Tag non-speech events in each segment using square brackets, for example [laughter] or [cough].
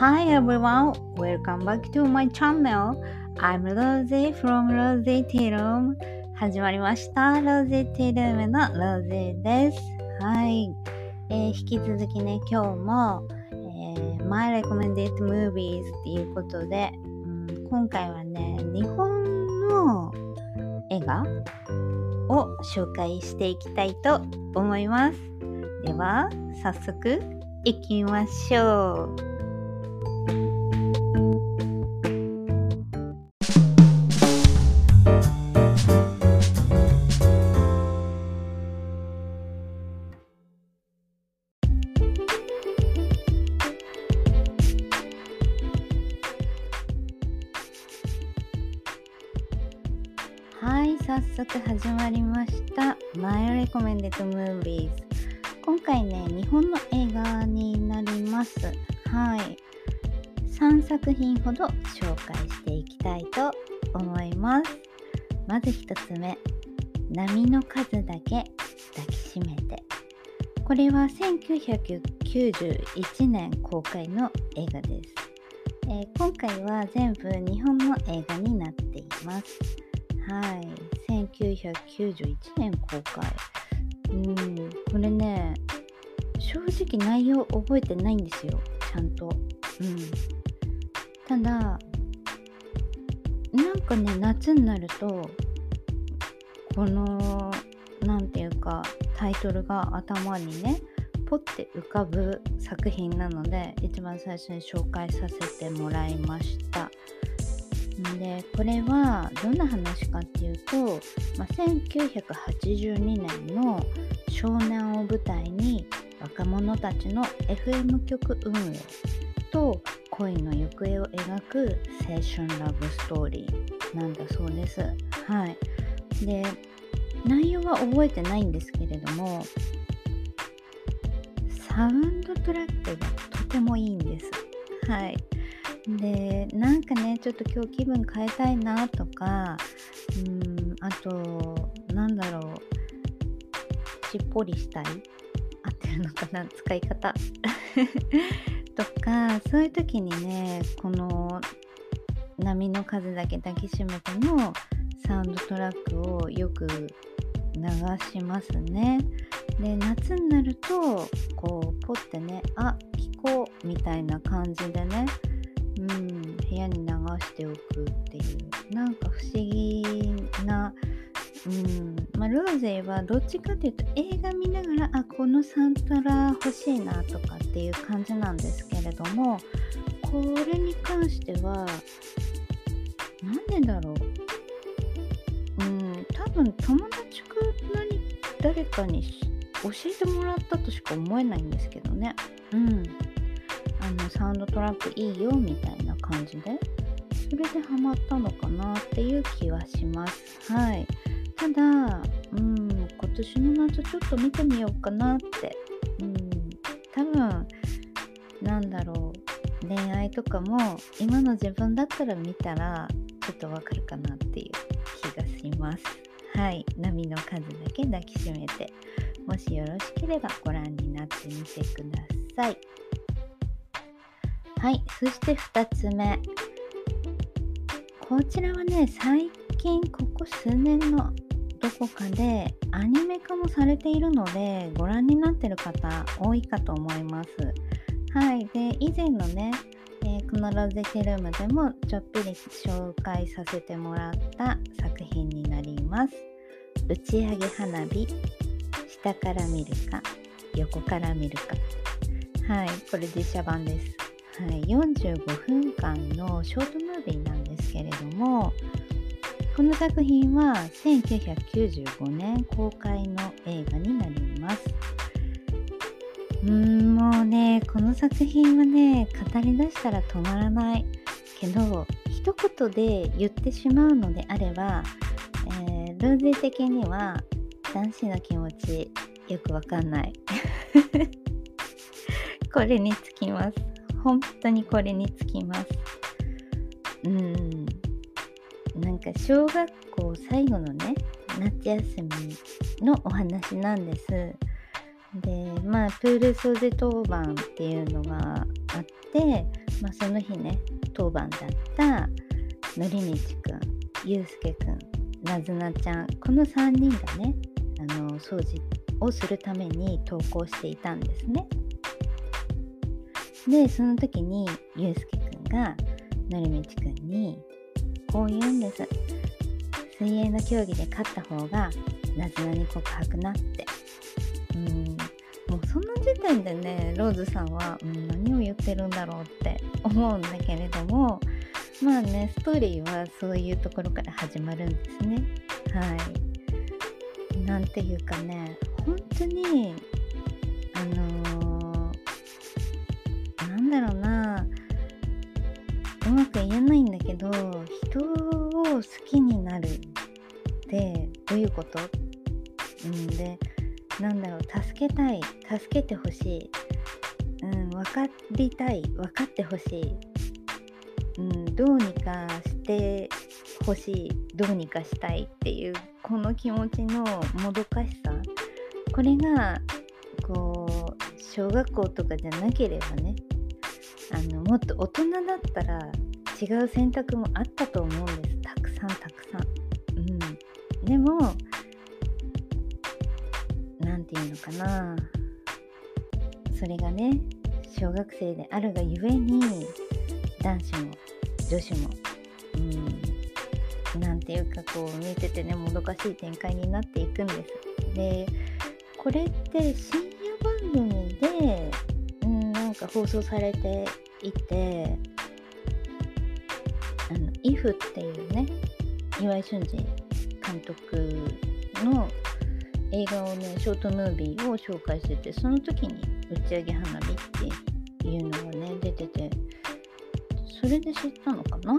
Hi everyone, welcome back to my channel. I'm Rosie from Rosie Tea Room. 始まりました。ロゼティルームのロゼです。はい。えー引き続きね、今日も、えー My Recommended Movies っていうことで、うん、今回はね、日本の映画を紹介していきたいと思います。では、早速行きましょう。Recommended Movies。今回ね、日本の映画になります。はい。3作品ほど紹介していきたいと思います。まず1つ目、波の数だけ抱きしめて。これは1991年公開の映画です。えー今回は全部日本の映画になっています。はい、1991年公開。うん、これね、正直内容覚えてないんですよ、ちゃんと。うん。ただ、なんかね、夏になると、この、なんていうか、タイトルが頭にね、ポッて浮かぶ作品なので、一番最初に紹介させてもらいました。でこれはどんな話かっていうと、まあ、1982年の湘南を舞台に若者たちの FM 局運営と恋の行方を描く青春ラブストーリーなんだそうです。はい、で内容は覚えてないんですけれどもサウンドトラックがとてもいいんです。はい、でなんかねちょっと今日気分変えたいなとかうんあとなんだろう。しっぽりしたい。合ってるのかな？使い方。[laughs] とかそういう時にねこの「波の数だけ抱きしめて」のサウンドトラックをよく流しますね。で夏になるとこうポッてねあ聞こうみたいな感じでねうん、部屋に流しておくっていうなんか不思議な、うんまあ、ローゼはどっちかっていうと映画見ながらあこのサントラ欲しいなとかっていう感じなんですけれどもこれに関してはなんでだろう？うん多分友達か何誰かに教えてもらったとしか思えないんですけどね。うん。あのサウンドトラックいいよみたいな感じでそれでハマったのかなっていう気はします。はい。ただうん今年の夏ちょっと見てみようかなってうん多分なんだろう恋愛とかも今の自分だったら見たらちょっとわかるかなっていう気がします。はい。波の数だけ抱きしめて。もしよろしければご覧になってみてください。はい、そして2つ目。こちらはね、最近ここ数年のどこかでアニメ化もされているので、ご覧になってる方多いかと思います。はい、で、以前のね、えーこのロゼテルムでもちょっぴり紹介させてもらった作品になります。打ち上げ花火、下から見るか、横から見るか。はい、これ実写版です。はい、45分間のショートムービーなんですけれどもこの作品は1995年公開の映画になります。うーんもうねこの作品はね語り出したら止まらない。けど一言で言ってしまうのであれば、えー、ルーゼ的には男子の気持ちよくわかんない。[laughs] これにつきます。本当にこれにつきます。うん。なんか小学校最後のね、夏休みのお話なんです。で、まあ、プール掃除当番っていうのがあって、まあ、その日ね当番だったのりみちくんゆうすけくんなずなちゃんこの3人がねあの掃除をするために投稿していたんですね。でその時にゆうすけくんがのりみちくんにこう言うんです。水泳の競技で勝った方がなずなに告白なって。うん。もうその時点でねローズさんは、うん、何を言ってるんだろうって思うんだけれどもまあねストーリーはそういうところから始まるんですね。はい。なんていうかね本当にあの、だろうな。うまく言えないんだけど人を好きになるってどういうこと？うんでなんだろう。助けたい助けてほしい、うん、分かりたい分かってほしい、うん、どうにかしてほしいどうにかしたいっていうこの気持ちのもどかしさ。これがこう小学校とかじゃなければねあのもっと大人だったら違う選択もあったと思うんですたくさんたくさん。うん、でも何て言うのかなそれがね小学生であるがゆえに男子も女子もうんなんていうかこう見ててねもどかしい展開になっていくんです。でこれって深夜番組で、うん、なんか放送されていてあの「IF」っていうね岩井俊二監督の映画をねショートムービーを紹介しててその時に打ち上げ花火っていうのがね出ててそれで知ったのかな？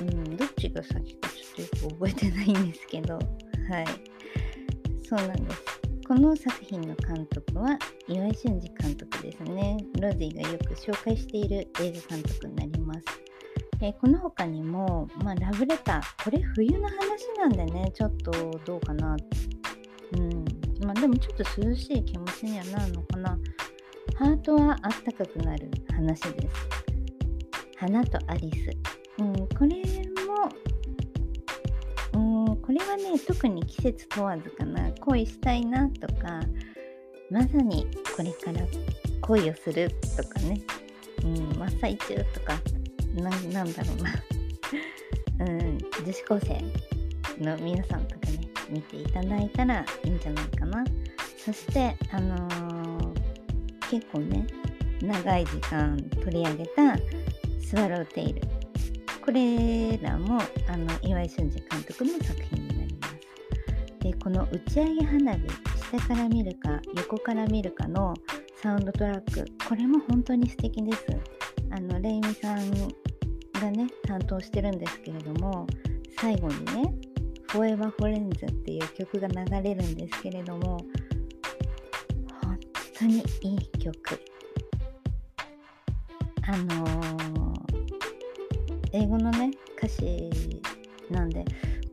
うんどっちが先かちょっとよく覚えてないんですけどはい。そうなんです。この作品の監督は岩井俊二監督ですね。ロディがよく紹介している映画監督になります。えこの他にも、まあ、ラブレターこれ冬の話なんでねちょっとどうかな。うん。まあでもちょっと涼しい気持ちにはなるのかな。ハートはあったかくなる話です。花とアリス、うん、これもこれはね特に季節問わずかな恋したいなとかまさにこれから恋をするとかね、うん、真っ最中とかななんだろうな。[laughs] うん女子高生の皆さんとかね見ていただいたらいいんじゃないかな。そしてあのー、結構ね長い時間取り上げたスワローテイル。これらもあの岩井俊二監督の作品でこの打ち上げ花火下から見るか横から見るかのサウンドトラックこれも本当に素敵です。あのレイミさんがね担当してるんですけれども最後にね Forever Friends っていう曲が流れるんですけれども本当にいい曲。あのー、英語のね歌詞なんで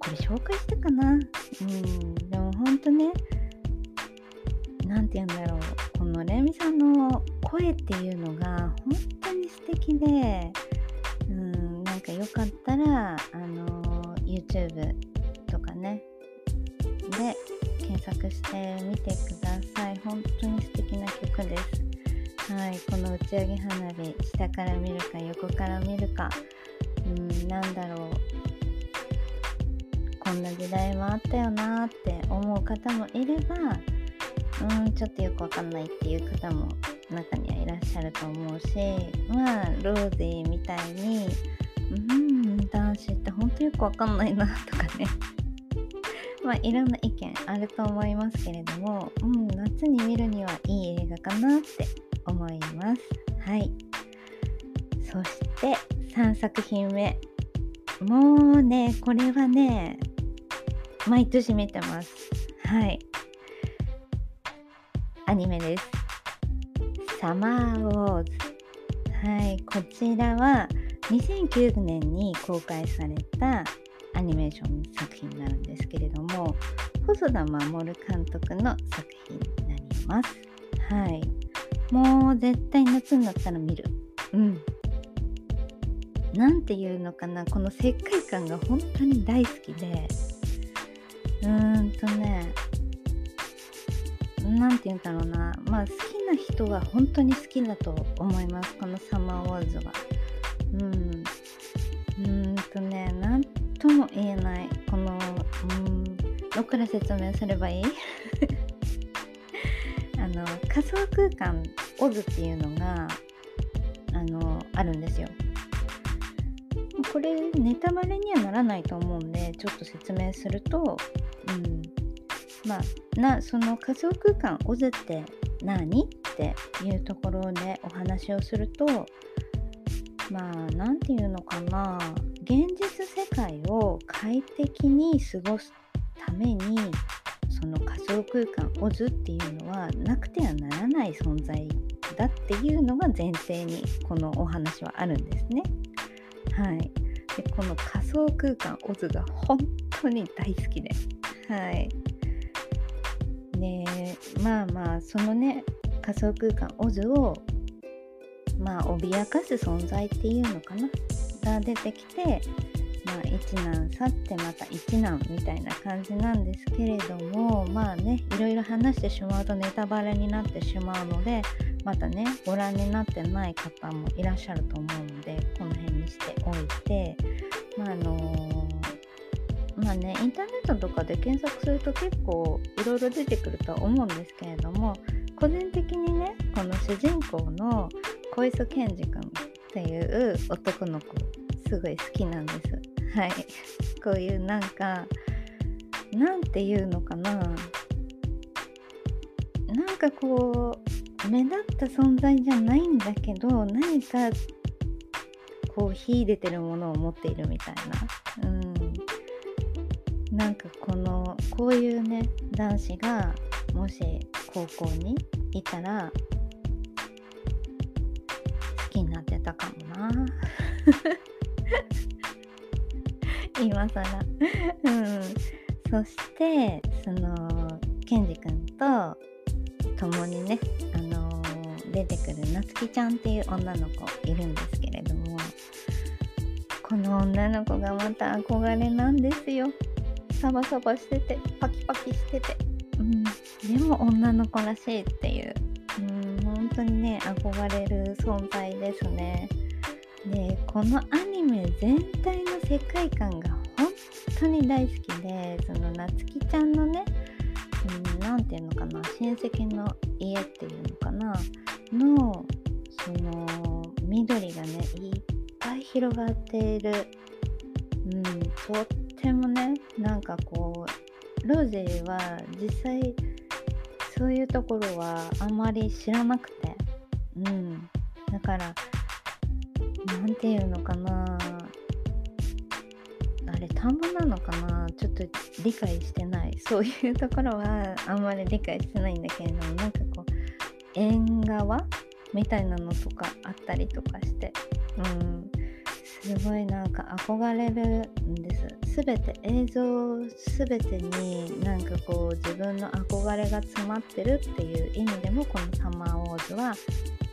これ紹介したかな？うんでも本当ね何て言うんだろう。このレミさんの声っていうのが本当に素敵でうんなんかよかったらあの、YouTube とかねで検索してみてください。本当に素敵な曲です。はいこの打ち上げ花火下から見るか横から見るか。うんなんだろう。こんな時代もあったよなって思う方もいればうんちょっとよくわかんないっていう方も中にはいらっしゃると思うしまあローゼィみたいにうん男子って本当よくわかんないなとかね [laughs] まあ、いろんな意見あると思いますけれども、うん、夏に見るにはいい映画かなって思います。はい。そして3作品目。もうね、これはね、毎年見てます。はい。アニメです。サマーウォーズ。はい、こちらは2009年に公開されたアニメーション作品になるんですけれども細田守監督の作品になりますはいもう絶対夏になったら見るうん何て言うのかなこの世界観が本当に大好きでうーんとね何て言うんだろうな。まあ好きな人は本当に好きだと思います。このサマーウォーズは。うん。うんとね何とも言えない。このうんどっから説明すればいい？[laughs] あの仮想空間オズっていうのがあのあるんですよ。これネタバレにはならないと思うんでちょっと説明すると、うんまあ、なその仮想空間オズって何っていうところでお話をするとまあ何て言うのかな現実世界を快適に過ごすためにその仮想空間オズっていうのはなくてはならない存在だっていうのが前提にこのお話はあるんですね。はい、でこの仮想空間オズが本当に大好きで。はい、でまあまあそのね仮想空間オズをまあ脅かす存在っていうのかな？が出てきてまあ、一難去ってまた一難みたいな感じなんですけれどもまあねいろいろ話してしまうとネタバレになってしまうのでまたねご覧になってない方もいらっしゃると思うのでこの辺にしておいてまああのまあねインターネットとかで検索すると結構いろいろ出てくるとは思うんですけれども個人的にねこの主人公の小磯健二君っていう男の子すごい好きなんです。はい。こういうなんかなんていうのかな。なんかこう目立った存在じゃないんだけど何かこう秀でてるものを持っているみたいな。なんかこのこういうね男子がもし高校にいたら好きになってたかもな。[laughs] 今更。うん、そしてそのケンジ君と共にね、あの、出てくるなつきちゃんっていう女の子いるんですけれどもこの女の子がまた憧れなんですよ。サバサバしててパキパキしてて、うん、でも女の子らしいっていう、うん、本当にね憧れる存在ですね。でこのアニメ全体の世界観が本当に大好きでそのなつきちゃんのね何、うん、て言うのかな親戚の家っていうのかなのその緑がねいっぱい広がっている、うん、とってもねなんかこうローゼは実際そういうところはあんまり知らなくて、うん、だから何て言うのかな。あれ田んぼなのかな。ちょっと理解してない。そういうところはあんまり理解してないんだけれどもなんかこう縁側みたいなのとかあったりとかして。うん。すごいなんか憧れるんです。全て映像全てになんかこう自分の憧れが詰まってるっていう意味でもこの「サマーウォーズ」は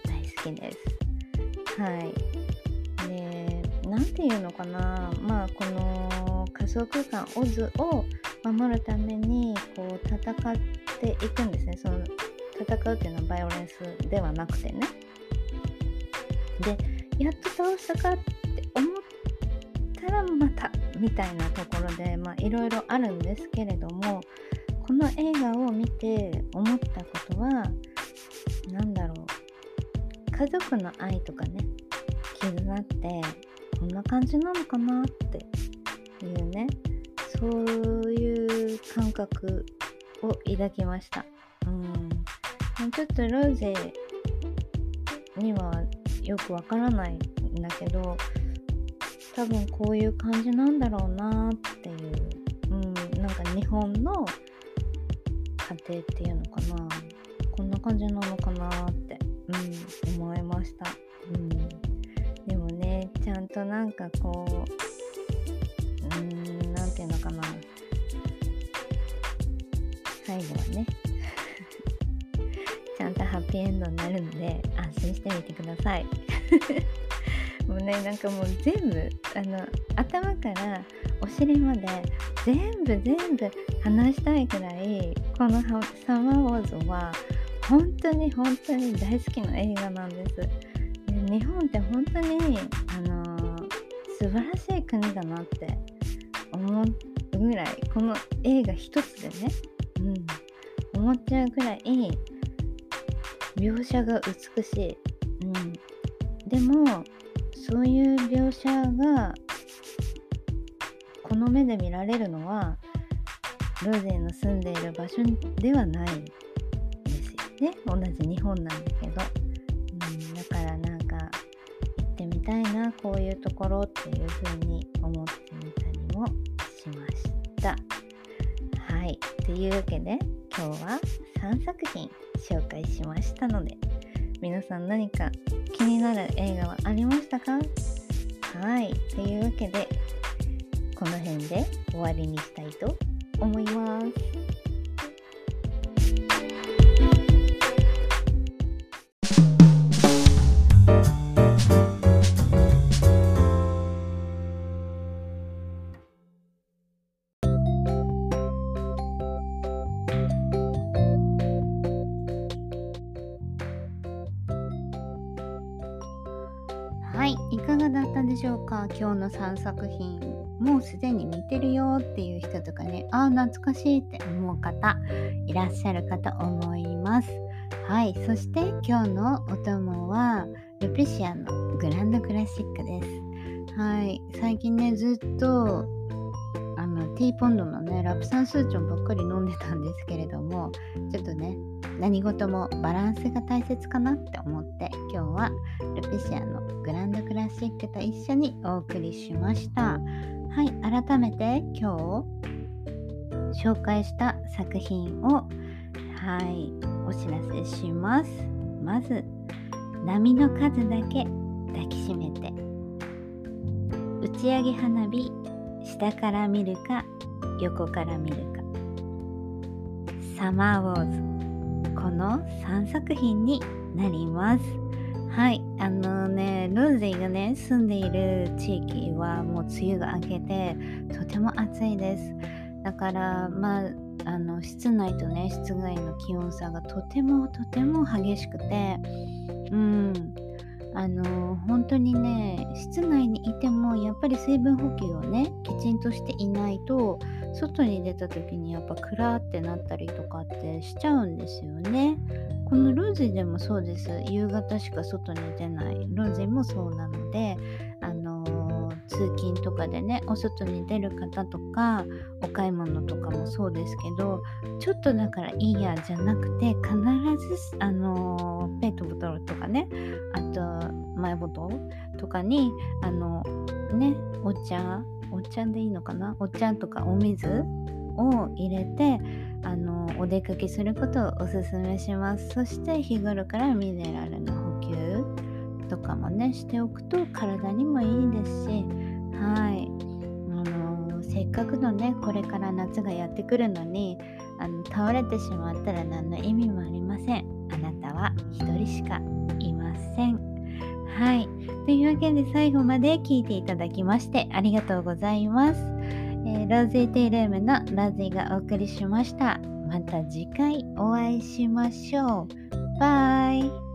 大好きです。はい。ね何て言うのかな。まあこの仮想空間オズを守るためにこう戦っていくんですね。その戦うっていうのはバイオレンスではなくてね。でやっと倒したかって思ったらまたみたいなところでいろいろあるんですけれどもこの映画を見て思ったことは何だろう家族の愛とかね絆ってこんな感じなのかなっていうねそういう感覚を抱きました。うん。ちょっとロゼにはよくわからないんだけど多分こういう感じなんだろうなっていう、うん、なんか日本の家庭っていうのかな。こんな感じなのかなって、うん、思いました。うん。でもねちゃんとなんかこううーん何て言うのかな。最後はね [laughs] ちゃんとハッピーエンドになるので安心してみてください。もうねなんかもう全部あの頭からお尻まで全部全部話したいくらいこの「サマーウォーズ」は本当に本当に大好きな映画なんです。で日本って本当にあの、素晴らしい国だなって思うぐらいこの映画一つでね、うん、思っちゃうぐらい描写が美しい。うん、でもそういう描写がこの目で見られるのはロゼの住んでいる場所ではないですよね。同じ日本なんだけど、うん、だからなんか行ってみたいなこういうところっていうふうに思ってみたりもしました。はい。というわけで今日は3作品紹介しましたので皆さん何か気になる映画はありましたか？はい。というわけで、この辺で終わりにしたいと思います。の3作品もうすでに見てるよっていう人とかねああ懐かしいって思う方いらっしゃるかと思います。はいそして今日のお供はルピシアのグランドクラシックです。はい最近ねずっとのティーポンドのねラプサンスーチョンばっかり飲んでたんですけれどもちょっとね何事もバランスが大切かなって思って今日はルピシアのグランドクラシックと一緒にお送りしました。はい改めて今日紹介した作品をはいお知らせします。まず波の数だけ抱きしめて。打ち上げ花火下から見るか横から見るかサマーウォーズこの3作品になります。はい、あのね、ローゼーがね、住んでいる地域はもう梅雨が明けて、とても暑いです。だから、まあ、あの室内とね、室外の気温差がとてもとても激しくて、うん、あの本当にね室内にいてもやっぱり水分補給をねきちんとしていないと外に出た時にやっぱクラってなったりとかってしちゃうんですよね。このロージでもそうです。夕方しか外に出ない。ロージもそうなので、あの、通勤とかでね、お外に出る方とか、お買い物とかもそうですけど、ちょっとだからいいやじゃなくて、必ず、あの、ペットボトルとかね、あと、マイボトルとかに、あの、ね、お茶、お茶でいいのかな？お茶とかお水を入れてあのお出かけすることをおすすめします。そして日頃からミネラルのとかもねしておくと体にもいいですしはいあのせっかくのねこれから夏がやってくるのにあの倒れてしまったら何の意味もありませんあなたは一人しかいませんはい。というわけで最後まで聞いていただきましてありがとうございます。えー、ローゼーテイルームのラズイがお送りしました。また次回お会いしましょう。バイ。